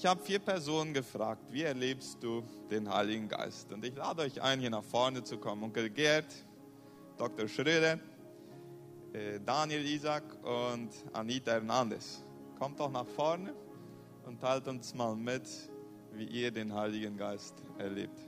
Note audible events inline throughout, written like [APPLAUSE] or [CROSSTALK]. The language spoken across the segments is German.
Ich habe vier Personen gefragt, wie erlebst du den Heiligen Geist? Und ich lade euch ein, hier nach vorne zu kommen. Onkel Gerd, Dr. Schröder, äh, Daniel Isaac und Anita Hernandez. Kommt doch nach vorne und teilt uns mal mit, wie ihr den Heiligen Geist erlebt.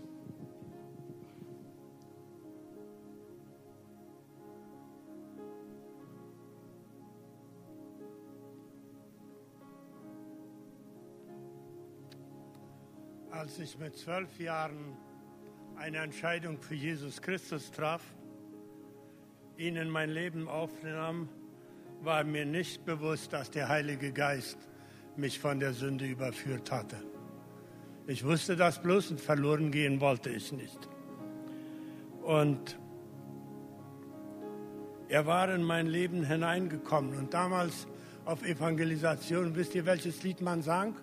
Als ich mit zwölf Jahren eine Entscheidung für Jesus Christus traf, ihn in mein Leben aufnahm, war mir nicht bewusst, dass der Heilige Geist mich von der Sünde überführt hatte. Ich wusste das bloß und verloren gehen wollte ich nicht. Und er war in mein Leben hineingekommen. Und damals auf Evangelisation, wisst ihr, welches Lied man sang?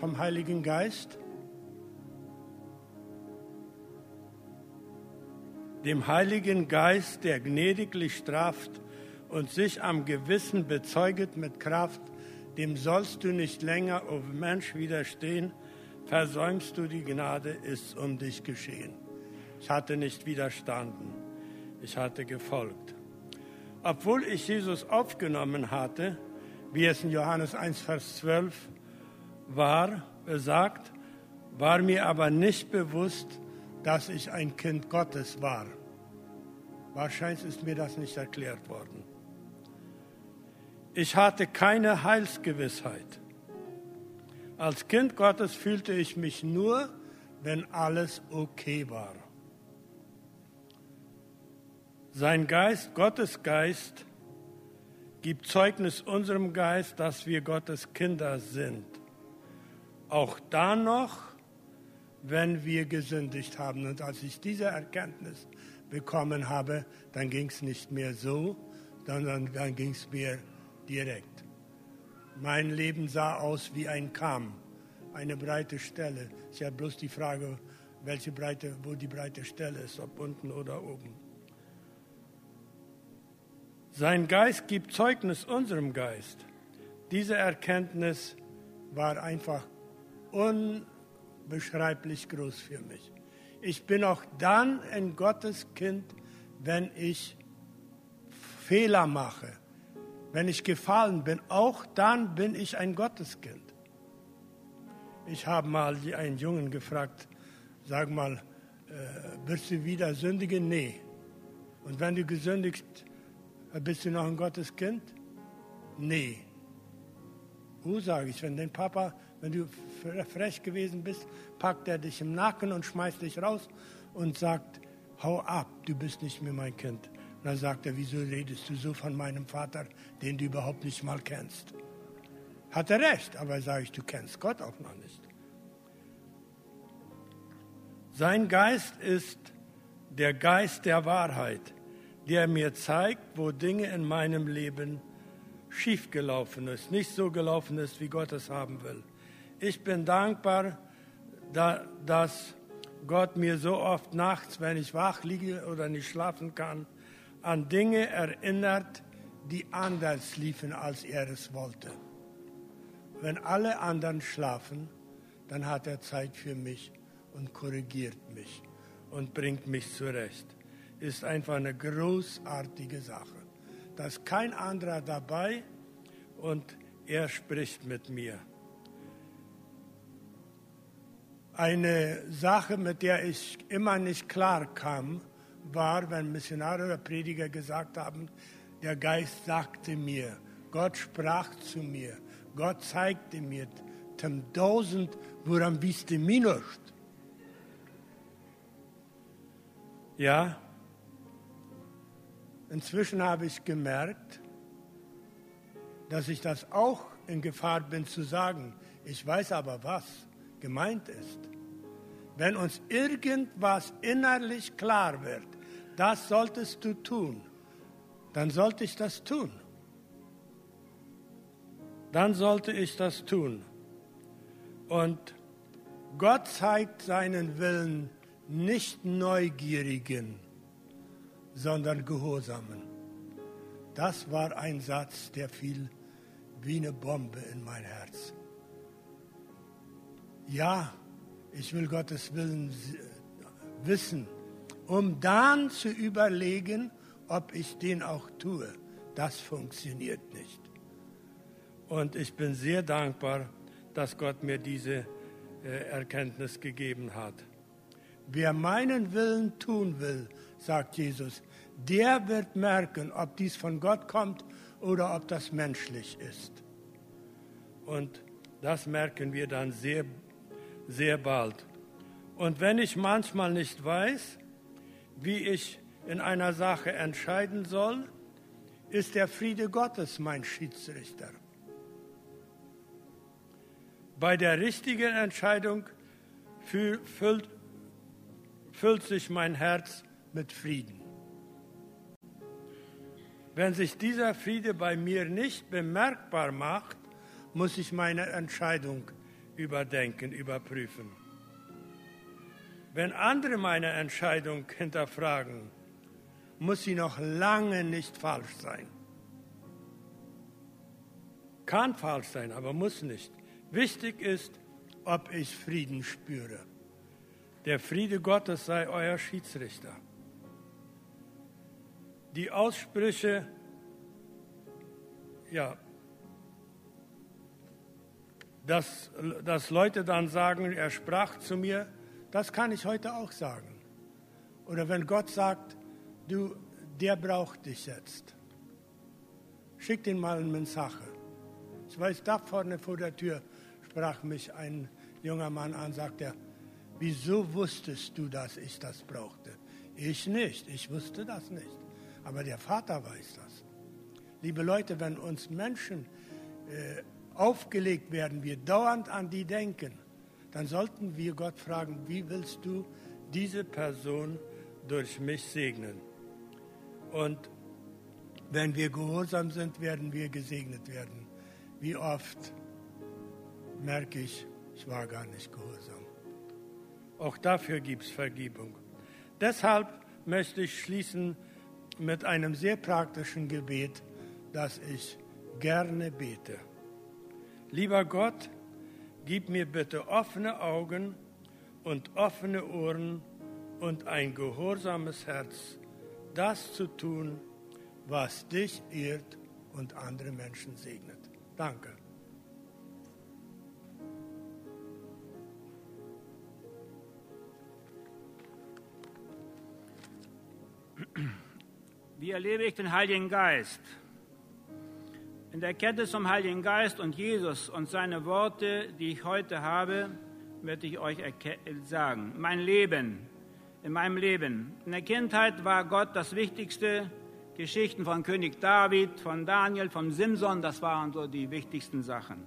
Vom Heiligen Geist? Dem Heiligen Geist, der gnädiglich straft und sich am Gewissen bezeuget mit Kraft, dem sollst du nicht länger, o oh Mensch, widerstehen, versäumst du die Gnade, ist um dich geschehen. Ich hatte nicht widerstanden, ich hatte gefolgt. Obwohl ich Jesus aufgenommen hatte, wie es in Johannes 1, Vers 12 war, besagt, war mir aber nicht bewusst, dass ich ein Kind Gottes war. Wahrscheinlich ist mir das nicht erklärt worden. Ich hatte keine Heilsgewissheit. Als Kind Gottes fühlte ich mich nur, wenn alles okay war. Sein Geist, Gottes Geist, gibt Zeugnis unserem Geist, dass wir Gottes Kinder sind. Auch dann noch, wenn wir gesündigt haben. Und als ich diese Erkenntnis bekommen habe, dann ging es nicht mehr so, sondern dann ging es mir direkt. Mein Leben sah aus wie ein Kamm, eine breite Stelle. Ich habe bloß die Frage, welche Breite, wo die breite Stelle ist, ob unten oder oben. Sein Geist gibt Zeugnis unserem Geist. Diese Erkenntnis war einfach un unbeschreiblich groß für mich. Ich bin auch dann ein Gotteskind, wenn ich Fehler mache, wenn ich gefallen bin. Auch dann bin ich ein Gotteskind. Ich habe mal einen Jungen gefragt, sag mal, äh, wirst du wieder sündigen? Nee. Und wenn du gesündigst, bist du noch ein Gotteskind? Nee. Wo sage ich, wenn dein Papa wenn du frech gewesen bist, packt er dich im Nacken und schmeißt dich raus und sagt, hau ab, du bist nicht mehr mein Kind. Und dann sagt er, wieso redest du so von meinem Vater, den du überhaupt nicht mal kennst? Hat er recht, aber sage ich, du kennst Gott auch noch nicht. Sein Geist ist der Geist der Wahrheit, der mir zeigt, wo Dinge in meinem Leben schiefgelaufen ist, nicht so gelaufen ist, wie Gott es haben will. Ich bin dankbar, dass Gott mir so oft nachts, wenn ich wach liege oder nicht schlafen kann, an Dinge erinnert, die anders liefen, als er es wollte. Wenn alle anderen schlafen, dann hat er Zeit für mich und korrigiert mich und bringt mich zurecht. Ist einfach eine großartige Sache. Da ist kein anderer dabei und er spricht mit mir. Eine Sache, mit der ich immer nicht klar kam, war, wenn Missionare oder Prediger gesagt haben, der Geist sagte mir, Gott sprach zu mir, Gott zeigte mir, tem tausend, woran wiste minust. Ja, inzwischen habe ich gemerkt, dass ich das auch in Gefahr bin zu sagen. Ich weiß aber was gemeint ist. Wenn uns irgendwas innerlich klar wird, das solltest du tun, dann sollte ich das tun. Dann sollte ich das tun. Und Gott zeigt seinen Willen nicht Neugierigen, sondern Gehorsamen. Das war ein Satz, der fiel wie eine Bombe in mein Herz. Ja, ich will Gottes Willen wissen, um dann zu überlegen, ob ich den auch tue. Das funktioniert nicht. Und ich bin sehr dankbar, dass Gott mir diese äh, Erkenntnis gegeben hat. Wer meinen Willen tun will, sagt Jesus, der wird merken, ob dies von Gott kommt oder ob das menschlich ist. Und das merken wir dann sehr, sehr bald. Und wenn ich manchmal nicht weiß, wie ich in einer Sache entscheiden soll, ist der Friede Gottes mein Schiedsrichter. Bei der richtigen Entscheidung füllt, füllt sich mein Herz mit Frieden. Wenn sich dieser Friede bei mir nicht bemerkbar macht, muss ich meine Entscheidung überdenken, überprüfen. Wenn andere meine Entscheidung hinterfragen, muss sie noch lange nicht falsch sein. Kann falsch sein, aber muss nicht. Wichtig ist, ob ich Frieden spüre. Der Friede Gottes sei euer Schiedsrichter. Die Aussprüche, ja, dass, dass Leute dann sagen, er sprach zu mir, das kann ich heute auch sagen. Oder wenn Gott sagt, du, der braucht dich jetzt. Schick den mal in Sache. Ich weiß, da vorne vor der Tür sprach mich ein junger Mann an, sagt er, wieso wusstest du, dass ich das brauchte? Ich nicht, ich wusste das nicht. Aber der Vater weiß das. Liebe Leute, wenn uns Menschen äh, aufgelegt werden, wir dauernd an die denken, dann sollten wir Gott fragen, wie willst du diese Person durch mich segnen? Und wenn wir gehorsam sind, werden wir gesegnet werden. Wie oft merke ich, ich war gar nicht gehorsam. Auch dafür gibt es Vergebung. Deshalb möchte ich schließen mit einem sehr praktischen Gebet, das ich gerne bete. Lieber Gott, gib mir bitte offene Augen und offene Ohren und ein gehorsames Herz, das zu tun, was dich ehrt und andere Menschen segnet. Danke. Wie erlebe ich den Heiligen Geist? In der Kette zum Heiligen Geist und Jesus und seine Worte, die ich heute habe, möchte ich euch sagen. Mein Leben, in meinem Leben. In der Kindheit war Gott das Wichtigste. Geschichten von König David, von Daniel, von Simson, das waren so die wichtigsten Sachen.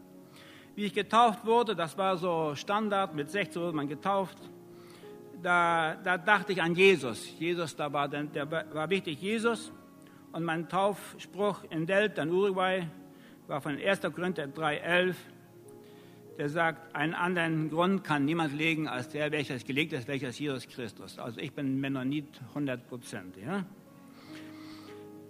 Wie ich getauft wurde, das war so Standard, mit 16 wurde man getauft. Da, da dachte ich an Jesus. Jesus, da war, der, war wichtig, Jesus. Und mein Taufspruch in Delta, in Uruguay, war von 1. Korinther 3,11. Der sagt, einen anderen Grund kann niemand legen als der, welcher gelegt ist, welcher ist Jesus Christus. Also ich bin Mennonit 100 Prozent. Ja?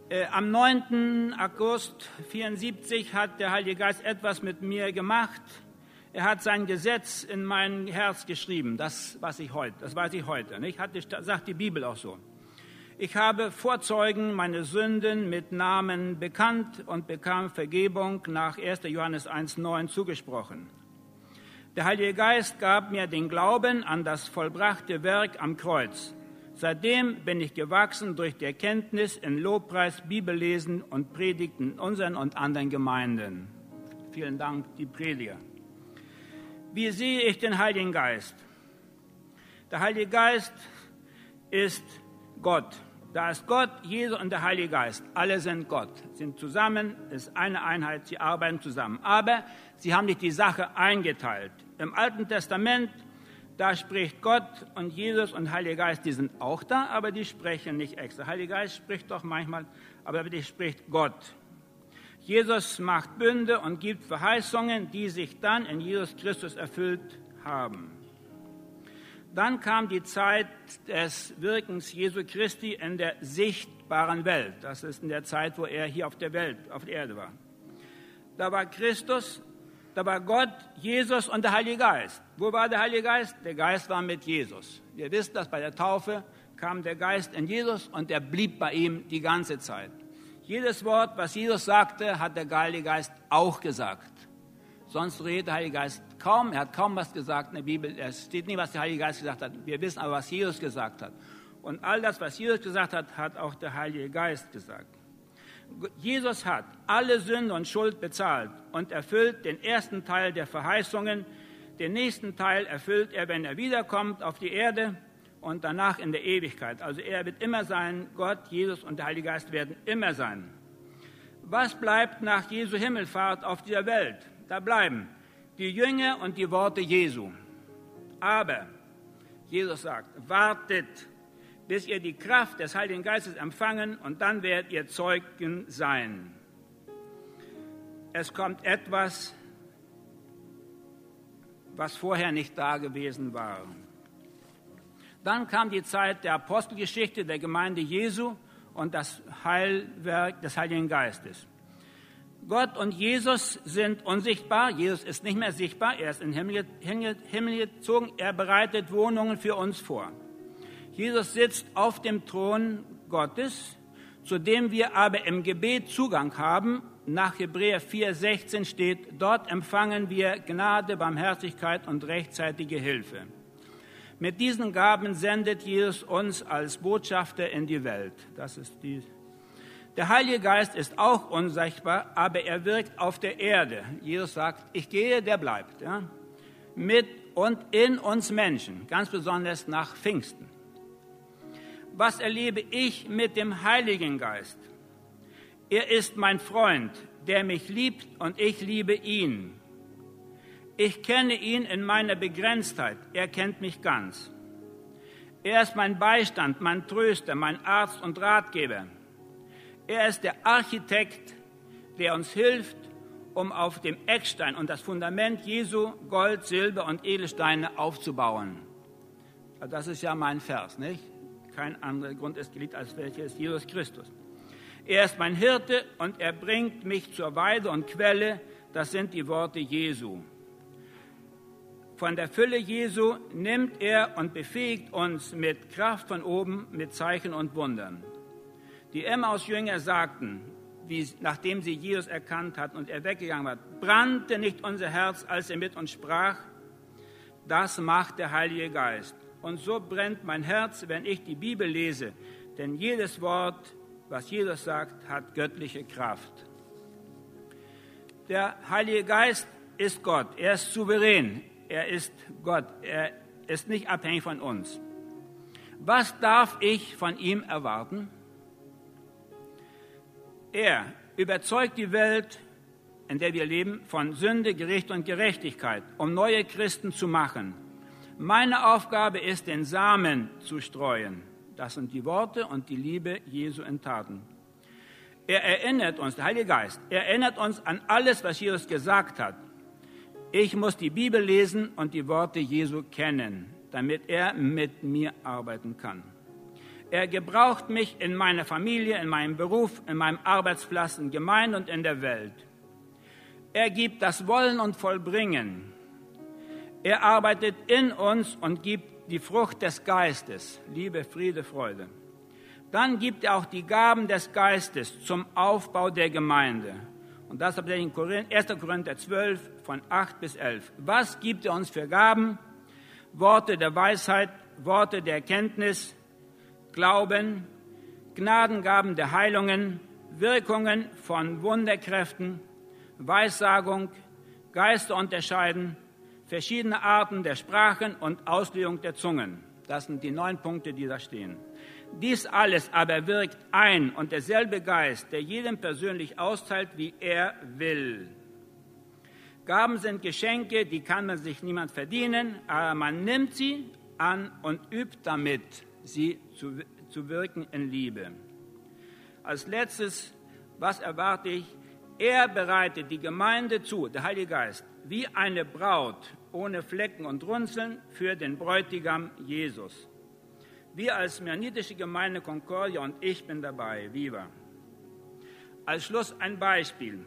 Äh, am 9. August 1974 hat der Heilige Geist etwas mit mir gemacht. Er hat sein Gesetz in mein Herz geschrieben, das, was ich heute, das weiß ich heute. Nicht? Hat, sagt die Bibel auch so. Ich habe Vorzeugen meine Sünden mit Namen bekannt und bekam Vergebung nach 1. Johannes 1.9 zugesprochen. Der Heilige Geist gab mir den Glauben an das vollbrachte Werk am Kreuz. Seitdem bin ich gewachsen durch die Erkenntnis in Lobpreis, Bibellesen und Predigten in unseren und anderen Gemeinden. Vielen Dank, die Prediger. Wie sehe ich den Heiligen Geist? Der Heilige Geist ist Gott. Da ist Gott, Jesus und der Heilige Geist. Alle sind Gott, sind zusammen, ist eine Einheit, sie arbeiten zusammen. Aber sie haben nicht die Sache eingeteilt. Im Alten Testament, da spricht Gott und Jesus und Heiliger Geist, die sind auch da, aber die sprechen nicht extra. Heiliger Geist spricht doch manchmal, aber wirklich spricht Gott. Jesus macht Bünde und gibt Verheißungen, die sich dann in Jesus Christus erfüllt haben. Dann kam die Zeit des Wirkens Jesu Christi in der sichtbaren Welt. Das ist in der Zeit, wo er hier auf der Welt, auf der Erde war. Da war Christus, Da war Gott, Jesus und der Heilige Geist. Wo war der Heilige Geist? Der Geist war mit Jesus. Wir wissen, dass bei der Taufe kam der Geist in Jesus und er blieb bei ihm die ganze Zeit. Jedes Wort, was Jesus sagte, hat der Heilige Geist auch gesagt. Sonst redet der Heilige Geist kaum, er hat kaum was gesagt in der Bibel. Es steht nicht, was der Heilige Geist gesagt hat. Wir wissen aber, was Jesus gesagt hat. Und all das, was Jesus gesagt hat, hat auch der Heilige Geist gesagt. Jesus hat alle Sünde und Schuld bezahlt und erfüllt den ersten Teil der Verheißungen. Den nächsten Teil erfüllt er, wenn er wiederkommt auf die Erde und danach in der Ewigkeit. Also er wird immer sein, Gott, Jesus und der Heilige Geist werden immer sein. Was bleibt nach Jesu Himmelfahrt auf dieser Welt? Da bleiben die Jünger und die Worte Jesu. Aber Jesus sagt, wartet, bis ihr die Kraft des Heiligen Geistes empfangen und dann werdet ihr Zeugen sein. Es kommt etwas, was vorher nicht da gewesen war. Dann kam die Zeit der Apostelgeschichte der Gemeinde Jesu und das Heilwerk des Heiligen Geistes. Gott und Jesus sind unsichtbar. Jesus ist nicht mehr sichtbar. Er ist in den Himmel gezogen. Er bereitet Wohnungen für uns vor. Jesus sitzt auf dem Thron Gottes, zu dem wir aber im Gebet Zugang haben. Nach Hebräer 4,16 steht, dort empfangen wir Gnade, Barmherzigkeit und rechtzeitige Hilfe. Mit diesen Gaben sendet Jesus uns als Botschafter in die Welt. Das ist die der Heilige Geist ist auch unsichtbar, aber er wirkt auf der Erde. Jesus sagt, ich gehe, der bleibt. Ja? Mit und in uns Menschen, ganz besonders nach Pfingsten. Was erlebe ich mit dem Heiligen Geist? Er ist mein Freund, der mich liebt und ich liebe ihn. Ich kenne ihn in meiner Begrenztheit, er kennt mich ganz. Er ist mein Beistand, mein Tröster, mein Arzt und Ratgeber. Er ist der Architekt, der uns hilft, um auf dem Eckstein und das Fundament Jesu Gold, Silber und Edelsteine aufzubauen. Das ist ja mein Vers, nicht? Kein anderer Grund ist geliebt, als welches Jesus Christus. Er ist mein Hirte und er bringt mich zur Weide und Quelle. Das sind die Worte Jesu. Von der Fülle Jesu nimmt er und befähigt uns mit Kraft von oben, mit Zeichen und Wundern. Die Emmaus-Jünger sagten, wie, nachdem sie Jesus erkannt hatten und er weggegangen war, brannte nicht unser Herz, als er mit uns sprach, das macht der Heilige Geist. Und so brennt mein Herz, wenn ich die Bibel lese, denn jedes Wort, was Jesus sagt, hat göttliche Kraft. Der Heilige Geist ist Gott, er ist souverän, er ist Gott, er ist nicht abhängig von uns. Was darf ich von ihm erwarten? Er überzeugt die Welt, in der wir leben, von Sünde, Gericht und Gerechtigkeit, um neue Christen zu machen. Meine Aufgabe ist, den Samen zu streuen. Das sind die Worte und die Liebe Jesu in Taten. Er erinnert uns, der Heilige Geist, er erinnert uns an alles, was Jesus gesagt hat. Ich muss die Bibel lesen und die Worte Jesu kennen, damit er mit mir arbeiten kann. Er gebraucht mich in meiner Familie, in meinem Beruf, in meinem Arbeitsplatz, in Gemeinde und in der Welt. Er gibt das Wollen und Vollbringen. Er arbeitet in uns und gibt die Frucht des Geistes, Liebe, Friede, Freude. Dann gibt er auch die Gaben des Geistes zum Aufbau der Gemeinde. Und das habt ihr in 1. Korinther 12 von 8 bis 11. Was gibt er uns für Gaben? Worte der Weisheit, Worte der Erkenntnis, Glauben, Gnadengaben der Heilungen, Wirkungen von Wunderkräften, Weissagung, Geister unterscheiden, verschiedene Arten der Sprachen und Auslegung der Zungen. Das sind die neun Punkte, die da stehen. Dies alles aber wirkt ein und derselbe Geist, der jedem persönlich austeilt, wie er will. Gaben sind Geschenke, die kann man sich niemand verdienen, aber man nimmt sie an und übt damit sie zu, zu wirken in Liebe. Als letztes, was erwarte ich? Er bereitet die Gemeinde zu, der Heilige Geist, wie eine Braut ohne Flecken und Runzeln für den Bräutigam Jesus. Wir als Mernidische Gemeinde Concordia und ich bin dabei, Viva. Als Schluss ein Beispiel.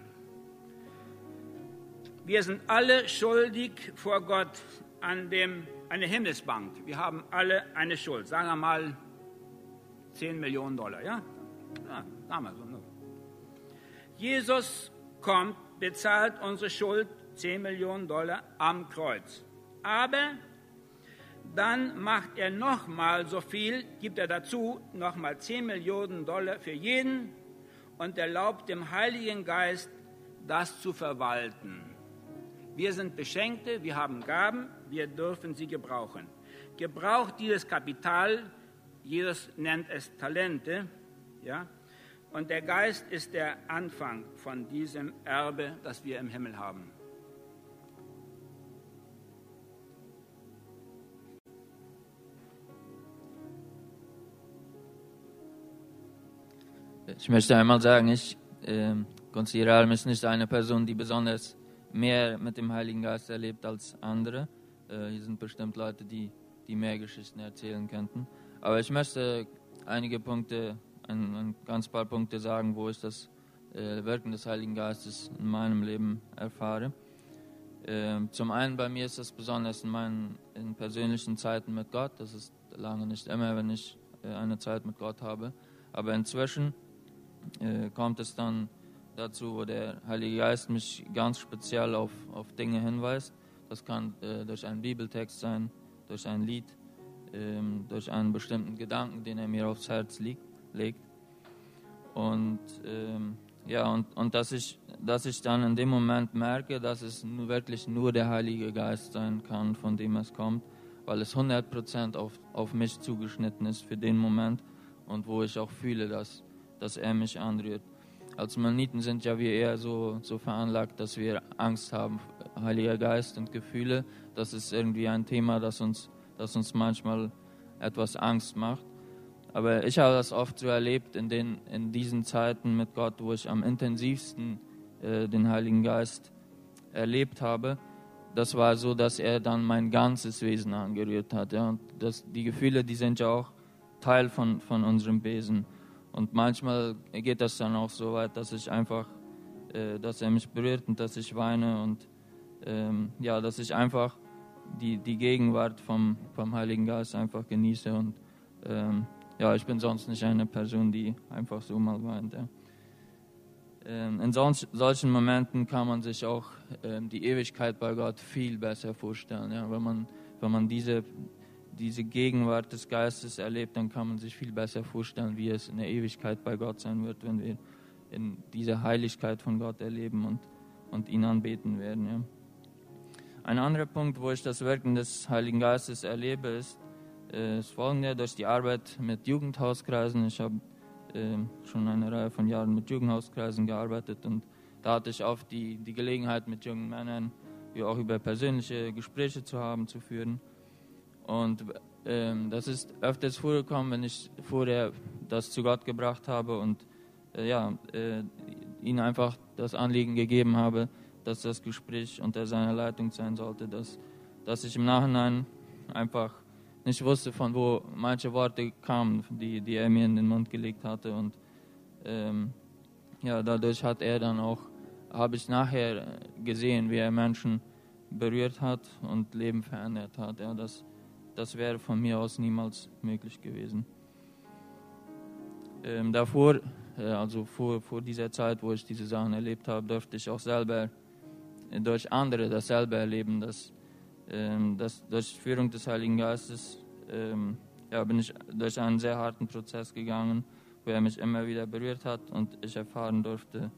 Wir sind alle schuldig vor Gott an dem, eine Himmelsbank. Wir haben alle eine Schuld. Sagen wir mal 10 Millionen Dollar, ja? Ja, so. Ne? Jesus kommt, bezahlt unsere Schuld 10 Millionen Dollar am Kreuz. Aber dann macht er nochmal so viel, gibt er dazu nochmal 10 Millionen Dollar für jeden und erlaubt dem Heiligen Geist, das zu verwalten. Wir sind Beschenkte, wir haben Gaben, wir dürfen sie gebrauchen. Gebraucht dieses Kapital, Jesus nennt es Talente, ja, und der Geist ist der Anfang von diesem Erbe, das wir im Himmel haben. Ich möchte einmal sagen, ich äh, konsideriere mich nicht eine Person, die besonders mehr mit dem Heiligen Geist erlebt als andere. Äh, hier sind bestimmt Leute, die, die mehr Geschichten erzählen könnten. Aber ich möchte einige Punkte, ein, ein ganz paar Punkte sagen, wo ich das äh, Wirken des Heiligen Geistes in meinem Leben erfahre. Äh, zum einen bei mir ist das besonders in meinen in persönlichen Zeiten mit Gott. Das ist lange nicht immer, wenn ich äh, eine Zeit mit Gott habe. Aber inzwischen äh, kommt es dann dazu, wo der Heilige Geist mich ganz speziell auf, auf Dinge hinweist. Das kann äh, durch einen Bibeltext sein, durch ein Lied, ähm, durch einen bestimmten Gedanken, den er mir aufs Herz liegt, legt. Und ähm, ja, und, und dass, ich, dass ich dann in dem Moment merke, dass es wirklich nur der Heilige Geist sein kann, von dem es kommt, weil es 100% auf, auf mich zugeschnitten ist für den Moment und wo ich auch fühle, dass dass er mich anrührt. Als Mennoniten sind ja wir eher so, so veranlagt, dass wir Angst haben, Heiliger Geist und Gefühle. Das ist irgendwie ein Thema, das uns, das uns manchmal etwas Angst macht. Aber ich habe das oft so erlebt in, den, in diesen Zeiten mit Gott, wo ich am intensivsten äh, den Heiligen Geist erlebt habe. Das war so, dass er dann mein ganzes Wesen angerührt hat. Ja. Und das, die Gefühle, die sind ja auch Teil von, von unserem Wesen. Und manchmal geht das dann auch so weit, dass ich einfach, äh, dass er mich berührt und dass ich weine und ähm, ja, dass ich einfach die, die Gegenwart vom, vom Heiligen Geist einfach genieße. Und ähm, ja, ich bin sonst nicht eine Person, die einfach so mal weint. Ja. Ähm, in solch, solchen Momenten kann man sich auch ähm, die Ewigkeit bei Gott viel besser vorstellen. Ja, wenn man, wenn man diese diese Gegenwart des Geistes erlebt, dann kann man sich viel besser vorstellen, wie es in der Ewigkeit bei Gott sein wird, wenn wir in dieser Heiligkeit von Gott erleben und, und ihn anbeten werden. Ja. Ein anderer Punkt, wo ich das Wirken des Heiligen Geistes erlebe, ist, äh, ist folgender, durch die Arbeit mit Jugendhauskreisen. Ich habe äh, schon eine Reihe von Jahren mit Jugendhauskreisen gearbeitet und da hatte ich oft die, die Gelegenheit, mit jungen Männern wie auch über persönliche Gespräche zu haben, zu führen. Und ähm, das ist öfters vorgekommen, wenn ich vorher das zu Gott gebracht habe und äh, ja, äh, ihm einfach das Anliegen gegeben habe, dass das Gespräch unter seiner Leitung sein sollte, dass, dass ich im Nachhinein einfach nicht wusste, von wo manche Worte kamen, die, die er mir in den Mund gelegt hatte. Und ähm, ja, dadurch hat er dann auch, habe ich nachher gesehen, wie er Menschen berührt hat und Leben verändert hat. Ja, das, das wäre von mir aus niemals möglich gewesen. Ähm, davor, äh, also vor, vor dieser Zeit, wo ich diese Sachen erlebt habe, durfte ich auch selber äh, durch andere dasselbe erleben, dass, ähm, dass durch Führung des Heiligen Geistes ähm, ja, bin ich durch einen sehr harten Prozess gegangen, wo er mich immer wieder berührt hat und ich erfahren durfte,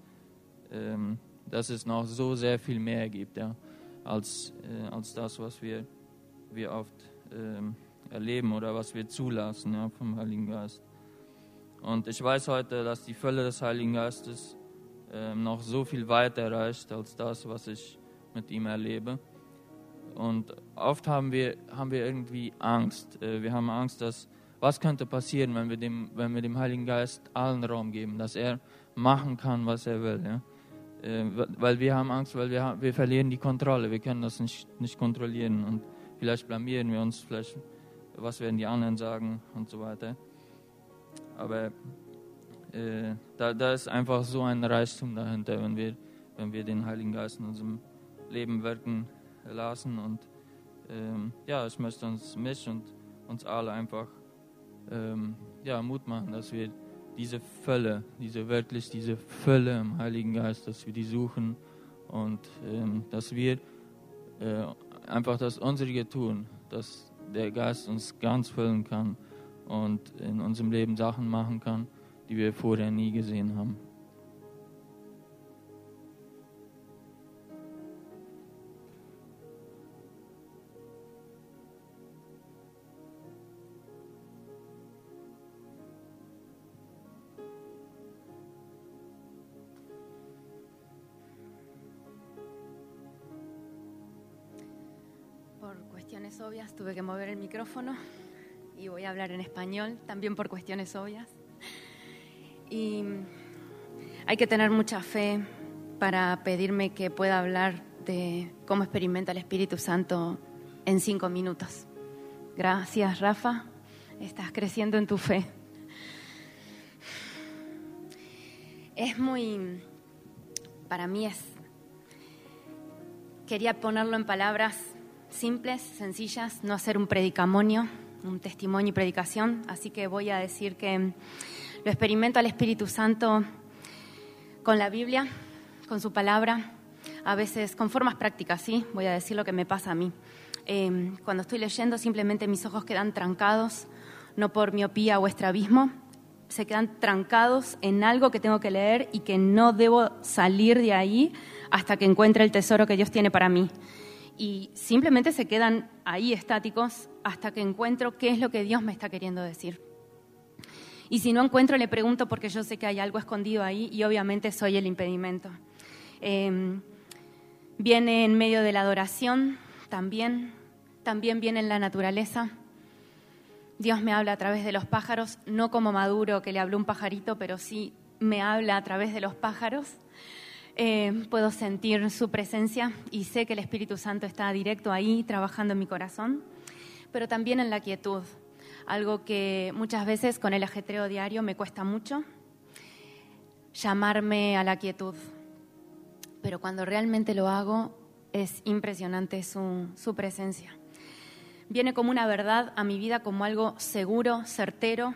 ähm, dass es noch so sehr viel mehr gibt, ja, als, äh, als das, was wir, wir oft äh, erleben oder was wir zulassen ja, vom Heiligen Geist. Und ich weiß heute, dass die Fülle des Heiligen Geistes äh, noch so viel weiter reicht als das, was ich mit ihm erlebe. Und oft haben wir, haben wir irgendwie Angst. Äh, wir haben Angst, dass was könnte passieren, wenn wir, dem, wenn wir dem Heiligen Geist allen Raum geben, dass er machen kann, was er will. Ja? Äh, weil wir haben Angst, weil wir, wir verlieren die Kontrolle. Wir können das nicht, nicht kontrollieren. Und Vielleicht blamieren wir uns, vielleicht, was werden die anderen sagen und so weiter. Aber äh, da, da ist einfach so ein Reichtum dahinter, wenn wir, wenn wir den Heiligen Geist in unserem Leben wirken lassen. Und ähm, ja, ich möchte uns, mich und uns alle einfach ähm, ja, Mut machen, dass wir diese Fülle, diese wirklich diese Fülle im Heiligen Geist, dass wir die suchen und ähm, dass wir äh, einfach das unsere tun, dass der Geist uns ganz füllen kann und in unserem Leben Sachen machen kann, die wir vorher nie gesehen haben. Por cuestiones obvias tuve que mover el micrófono y voy a hablar en español, también por cuestiones obvias. Y hay que tener mucha fe para pedirme que pueda hablar de cómo experimenta el Espíritu Santo en cinco minutos. Gracias, Rafa. Estás creciendo en tu fe. Es muy, para mí es, quería ponerlo en palabras simples, sencillas, no hacer un predicamonio, un testimonio y predicación, así que voy a decir que lo experimento al Espíritu Santo con la Biblia, con su palabra, a veces con formas prácticas, ¿sí? Voy a decir lo que me pasa a mí. Eh, cuando estoy leyendo simplemente mis ojos quedan trancados, no por miopía o estrabismo, se quedan trancados en algo que tengo que leer y que no debo salir de ahí hasta que encuentre el tesoro que Dios tiene para mí y simplemente se quedan ahí estáticos hasta que encuentro qué es lo que Dios me está queriendo decir. Y si no encuentro, le pregunto porque yo sé que hay algo escondido ahí y obviamente soy el impedimento. Eh, viene en medio de la adoración también, también viene en la naturaleza. Dios me habla a través de los pájaros, no como Maduro que le habló un pajarito, pero sí me habla a través de los pájaros. Eh, puedo sentir su presencia y sé que el Espíritu Santo está directo ahí trabajando en mi corazón, pero también en la quietud, algo que muchas veces con el ajetreo diario me cuesta mucho, llamarme a la quietud. Pero cuando realmente lo hago es impresionante su, su presencia. Viene como una verdad a mi vida, como algo seguro, certero.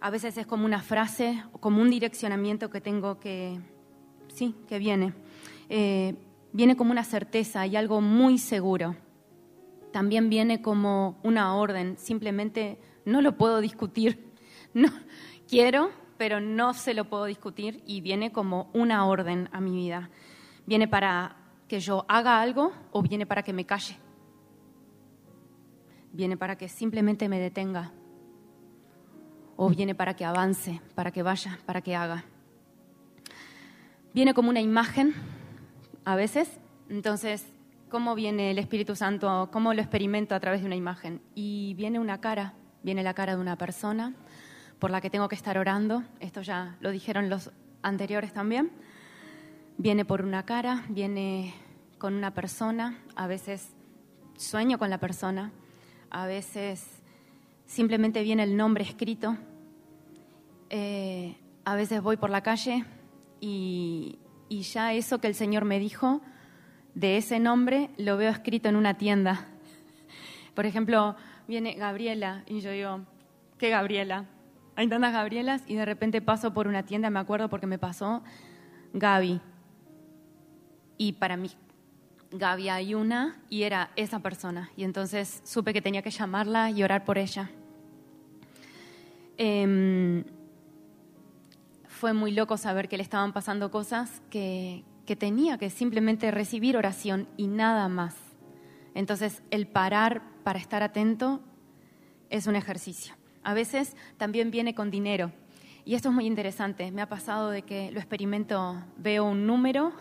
A veces es como una frase, como un direccionamiento que tengo que, sí, que viene. Eh, viene como una certeza y algo muy seguro. También viene como una orden, simplemente no lo puedo discutir. [LAUGHS] No, quiero, pero no se lo puedo discutir y viene como una orden a mi vida. Viene para que yo haga algo o viene para que me calle. Viene para que simplemente me detenga. O viene para que avance, para que vaya, para que haga viene como una imagen a veces. Entonces, ¿cómo viene el Espíritu Santo? ¿Cómo lo experimento a través de una imagen? Y viene una cara, viene la cara de una persona por la que tengo que estar orando. Esto ya lo dijeron los anteriores también. Viene por una cara, viene con una persona. A veces sueño con la persona. A veces simplemente viene el nombre escrito. Eh, a veces voy por la calle y, ya eso que el Señor me dijo de ese nombre lo veo escrito en una tienda. [LAUGHS] Por ejemplo, viene Gabriela y yo digo, ¿qué Gabriela? Hay tantas Gabrielas y de repente paso por una tienda, me acuerdo porque me pasó Gaby. Y para mí, Gaby hay una y era esa persona. Y entonces supe que tenía que llamarla y orar por ella. Eh, fue muy loco saber que le estaban pasando cosas que, que tenía que simplemente recibir oración y nada más. Entonces, el parar para estar atento es un ejercicio. A veces también viene con dinero. Y esto es muy interesante. Me ha pasado de que lo experimento, veo un número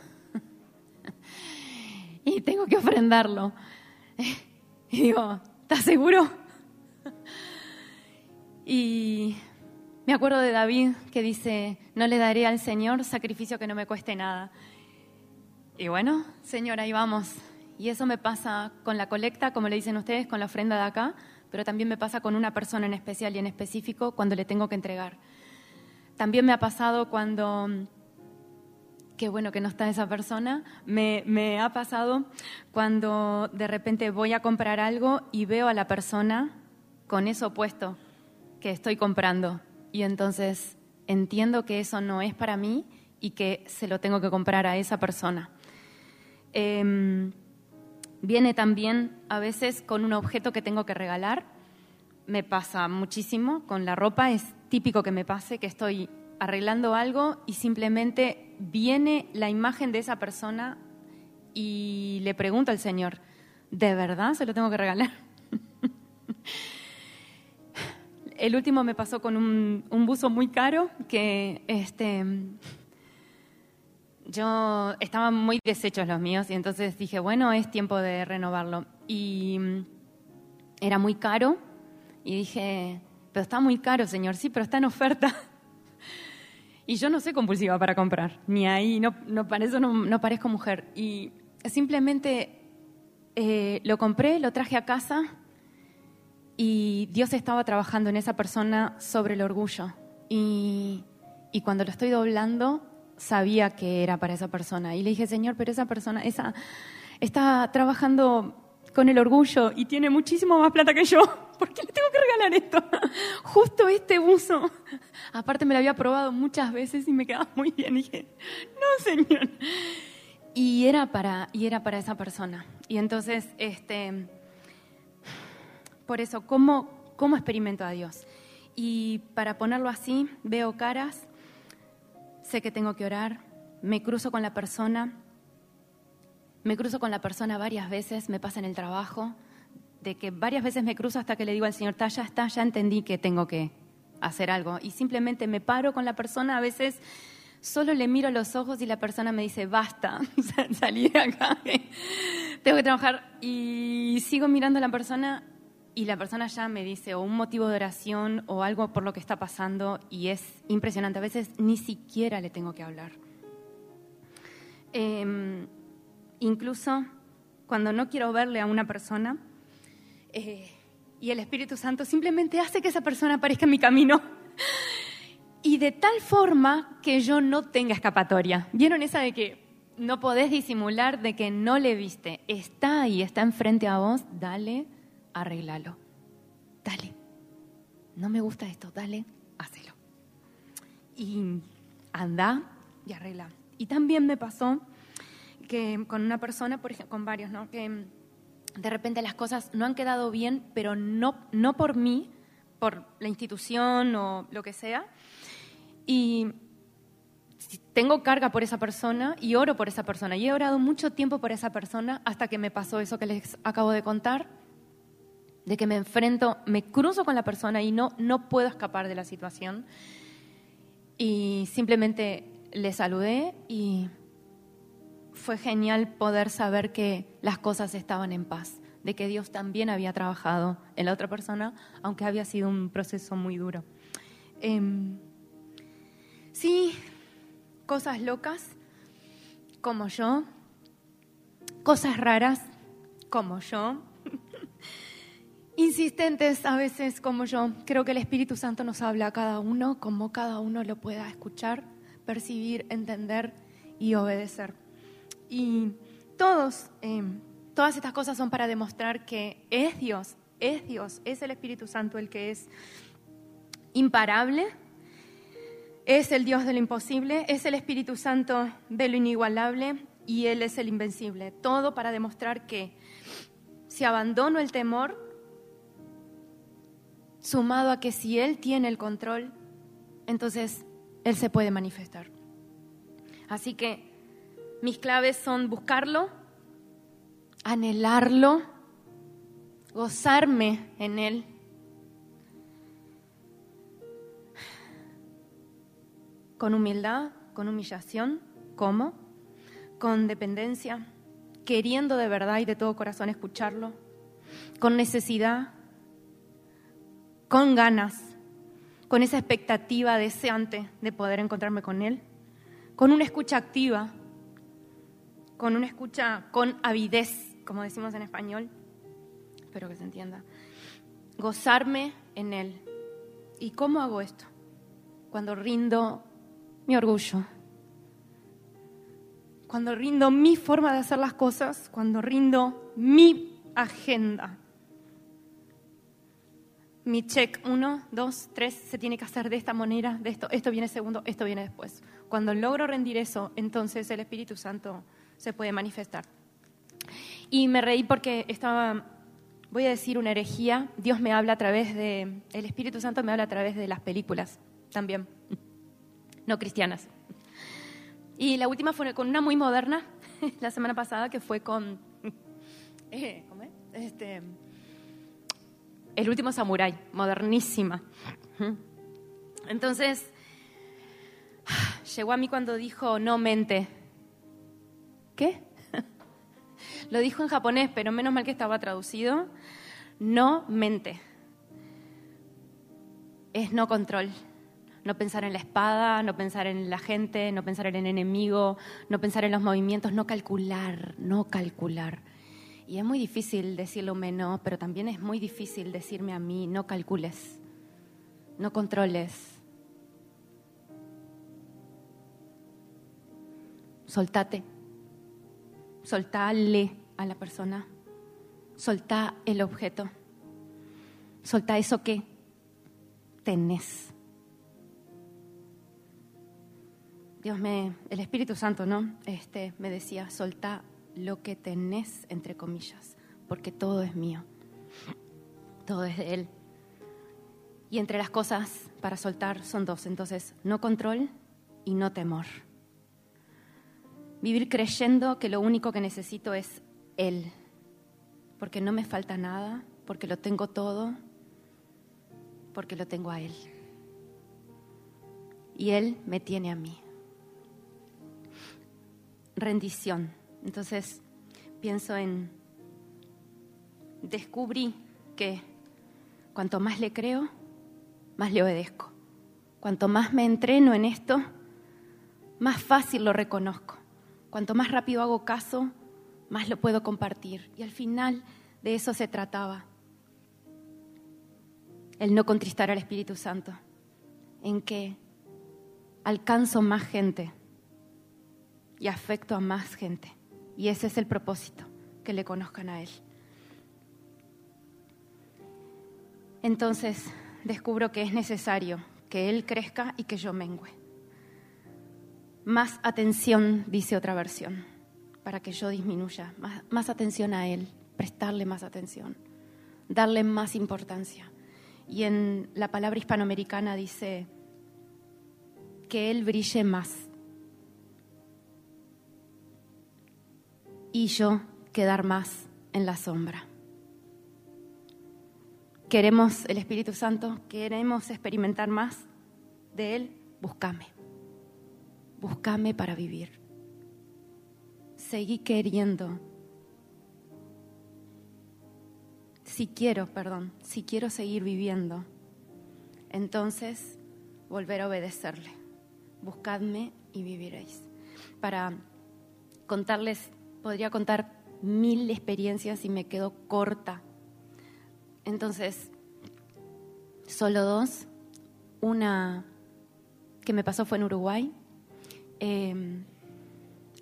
[LAUGHS] y tengo que ofrendarlo. [LAUGHS] Y digo, ¿estás seguro? [LAUGHS] Y me acuerdo de David que dice, no le daré al Señor sacrificio que no me cueste nada. Y bueno, Señor, ahí vamos. Y eso me pasa con la colecta, como le dicen ustedes, con la ofrenda de acá, pero también me pasa con una persona en especial y en específico cuando le tengo que entregar. También me ha pasado cuando qué bueno que no está esa persona, me, me ha pasado cuando de repente voy a comprar algo y veo a la persona con eso puesto que estoy comprando. Y entonces entiendo que eso no es para mí y que se lo tengo que comprar a esa persona. Em, viene también a veces con un objeto que tengo que regalar. Me pasa muchísimo con la ropa, es típico que me pase que estoy arreglando algo y simplemente viene la imagen de esa persona y le pregunto al Señor, ¿de verdad se lo tengo que regalar? [LAUGHS] El último me pasó con un, un buzo muy caro que este, yo estaba muy deshechos los míos y entonces dije, bueno, es tiempo de renovarlo. Y mm, era muy caro y dije, pero está muy caro, señor, sí, pero está en oferta. [LAUGHS] Y yo no soy compulsiva para comprar, ni ahí, no, no para eso no, parezco mujer. Y simplemente eh, lo compré, lo traje a casa y Dios estaba trabajando en esa persona sobre el orgullo. Y, y cuando lo estoy doblando, sabía que era para esa persona. Y le dije, Señor, pero esa persona, esa, está trabajando con el orgullo y tiene muchísimo más plata que yo. [LAUGHS] ¿Por qué le tengo que regalar esto? [LAUGHS] Justo este buzo. Aparte me lo había probado muchas veces y me quedaba muy bien. Y dije, no, Señor. Y era para, y era para esa persona. Y entonces, este, por eso, ¿cómo, ¿cómo experimento a Dios? Y para ponerlo así, veo caras, sé que tengo que orar, me cruzo con la persona, me cruzo con la persona varias veces, me pasa en el trabajo, de que varias veces me cruzo hasta que le digo al Señor, ya está, ya entendí que tengo que hacer algo. Y simplemente me paro con la persona, a veces solo le miro los ojos y la persona me dice, basta, [LAUGHS] salí de acá, [LAUGHS] tengo que trabajar. Y sigo mirando a la persona y la persona ya me dice o un motivo de oración o algo por lo que está pasando y es impresionante. A veces ni siquiera le tengo que hablar. Em, incluso cuando no quiero verle a una persona eh, y el Espíritu Santo simplemente hace que esa persona aparezca en mi camino. [LAUGHS] Y de tal forma que yo no tenga escapatoria. ¿Vieron esa de que no podés disimular de que no le viste? Está ahí, está enfrente a vos, dale arréglalo. Dale. No me gusta esto, dale, hácelo. Y anda y arregla. Y también me pasó que con una persona, por ejemplo, con varios, ¿no? Que de repente las cosas no han quedado bien, pero no, no por mí, por la institución o lo que sea. Y tengo carga por esa persona y oro por esa persona. Y he orado mucho tiempo por esa persona hasta que me pasó eso que les acabo de contar de que me enfrento, me cruzo con la persona y no, no puedo escapar de la situación. Y simplemente le saludé y fue genial poder saber que las cosas estaban en paz, de que Dios también había trabajado en la otra persona, aunque había sido un proceso muy duro. Em, sí, cosas locas como yo, cosas raras como yo, insistentes a veces como yo. Creo que el Espíritu Santo nos habla a cada uno como cada uno lo pueda escuchar, percibir, entender y obedecer. Y todos, eh, todas estas cosas son para demostrar que es Dios, es Dios, es el Espíritu Santo el que es imparable, es el Dios de lo imposible, es el Espíritu Santo de lo inigualable y Él es el invencible. Todo para demostrar que si abandono el temor, sumado a que si Él tiene el control, entonces Él se puede manifestar. Así que mis claves son buscarlo, anhelarlo, gozarme en Él. Con humildad, con humillación, ¿cómo? Con dependencia, queriendo de verdad y de todo corazón escucharlo, con necesidad, con ganas, con esa expectativa deseante de poder encontrarme con Él, con una escucha activa, con una escucha con avidez, como decimos en español, espero que se entienda, gozarme en Él. ¿Y cómo hago esto? Cuando rindo mi orgullo, cuando rindo mi forma de hacer las cosas, cuando rindo mi agenda. Mi check, uno, dos, tres, se tiene que hacer de esta manera, de esto, esto viene segundo, esto viene después. Cuando logro rendir eso, entonces el Espíritu Santo se puede manifestar. Y me reí porque estaba, voy a decir una herejía, Dios me habla a través de, el Espíritu Santo me habla a través de las películas también, no cristianas. Y la última fue con una muy moderna, [LAUGHS] la semana pasada, que fue con, [LAUGHS] eh, ¿cómo es? Este, El último samurái, modernísima. Entonces, llegó a mí cuando dijo, no mente. ¿Qué? [LAUGHS] Lo dijo en japonés, pero menos mal que estaba traducido. No mente. Es no control. No pensar en la espada, no pensar en la gente, no pensar en el enemigo, no pensar en los movimientos, no calcular, no calcular. Y es muy difícil decirlo menos, pero también es muy difícil decirme a mí, no calcules, no controles. Soltate soltale a la persona, soltá el objeto, soltá eso que tenés. Dios me, el Espíritu Santo, ¿no? Este me decía, soltá lo que tenés, entre comillas, porque todo es mío, todo es de Él. Y entre las cosas para soltar son dos, entonces, no control y no temor. Vivir creyendo que lo único que necesito es Él, porque no me falta nada, porque lo tengo todo, porque lo tengo a Él. Y Él me tiene a mí. Rendición. Entonces pienso en, descubrí que cuanto más le creo, más le obedezco. Cuanto más me entreno en esto, más fácil lo reconozco. Cuanto más rápido hago caso, más lo puedo compartir. Y al final de eso se trataba. El no contristar al Espíritu Santo. En que alcanzo más gente y afecto a más gente. Y ese es el propósito, que le conozcan a Él. Entonces descubro que es necesario que Él crezca y que yo mengüe. Más atención, dice otra versión, para que yo disminuya. Más, atención a Él, prestarle más atención, darle más importancia. Y en la palabra hispanoamericana dice que Él brille más. Y yo quedar más en la sombra. Queremos el Espíritu Santo, queremos experimentar más de Él, búscame. Búscame para vivir. Seguí queriendo. Si quiero, perdón, si quiero seguir viviendo, entonces volver a obedecerle. Buscadme y viviréis. Para contarles, podría contar mil experiencias y me quedo corta. Entonces, solo dos. Una que me pasó fue en Uruguay, Em,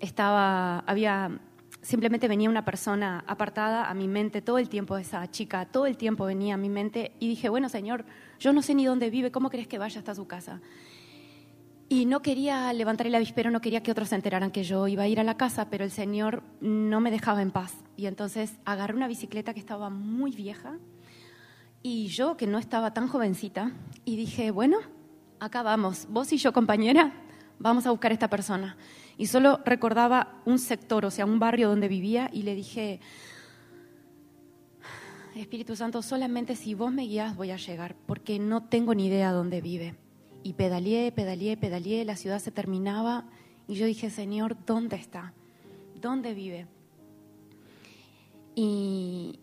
estaba, había, simplemente venía una persona apartada a mi mente todo el tiempo, esa chica, todo el tiempo venía a mi mente y dije, bueno, Señor, yo no sé ni dónde vive, ¿cómo crees que vaya hasta su casa? Y no quería levantar el avispero, no quería que otros se enteraran que yo iba a ir a la casa, pero el Señor no me dejaba en paz. Y entonces agarré una bicicleta que estaba muy vieja y yo, que no estaba tan jovencita, y dije, bueno, acá vamos, vos y yo, compañera, vamos a buscar a esta persona. Y solo recordaba un sector, o sea, un barrio donde vivía, y le dije, Espíritu Santo, solamente si vos me guías voy a llegar, porque no tengo ni idea dónde vive. Y pedaleé, pedaleé, pedaleé, la ciudad se terminaba, y yo dije, Señor, ¿dónde está? ¿Dónde vive? Y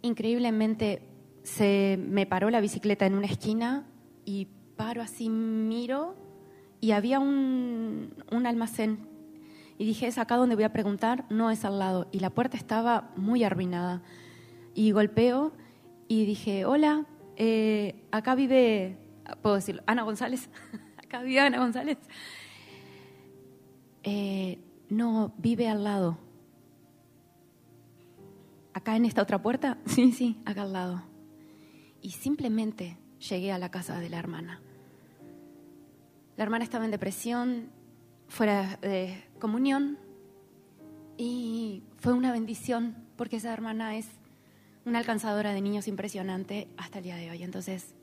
increíblemente se me paró la bicicleta en una esquina y paro así, miro y había un, almacén. Y dije, es acá donde voy a preguntar, no es al lado. Y la puerta estaba muy arruinada. Y golpeo y dije, hola, eh, acá vive, puedo decirlo, Ana González. [LAUGHS] acá vive Ana González. Eh, no, vive al lado. ¿Acá en esta otra puerta? [LAUGHS] Sí, sí, acá al lado. Y simplemente llegué a la casa de la hermana. La hermana estaba en depresión, fuera de comunión, y fue una bendición porque esa hermana es una alcanzadora de niños impresionante hasta el día de hoy. Entonces,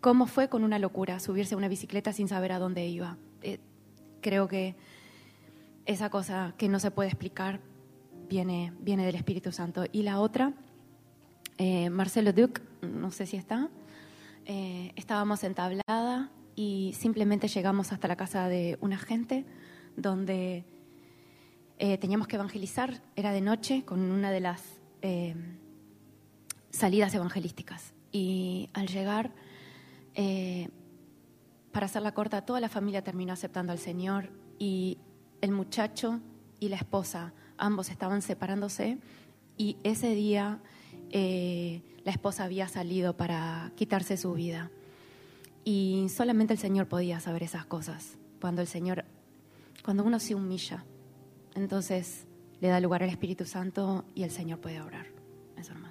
¿cómo fue con una locura subirse a una bicicleta sin saber a dónde iba? Eh, creo que esa cosa que no se puede explicar viene, viene del Espíritu Santo. Y la otra, eh, Marcelo Duc, no sé si está, eh, estábamos en Tablada y simplemente llegamos hasta la casa de una gente donde eh, teníamos que evangelizar, era de noche, con una de las salidas evangelísticas. Y al llegar, para hacerla corta, toda la familia terminó aceptando al Señor y el muchacho y la esposa, ambos estaban separándose y ese día eh, la esposa había salido para quitarse su vida. Y solamente el Señor podía saber esas cosas. Cuando el Señor, cuando uno se humilla, entonces le da lugar al Espíritu Santo y el Señor puede orar. Eso nomás.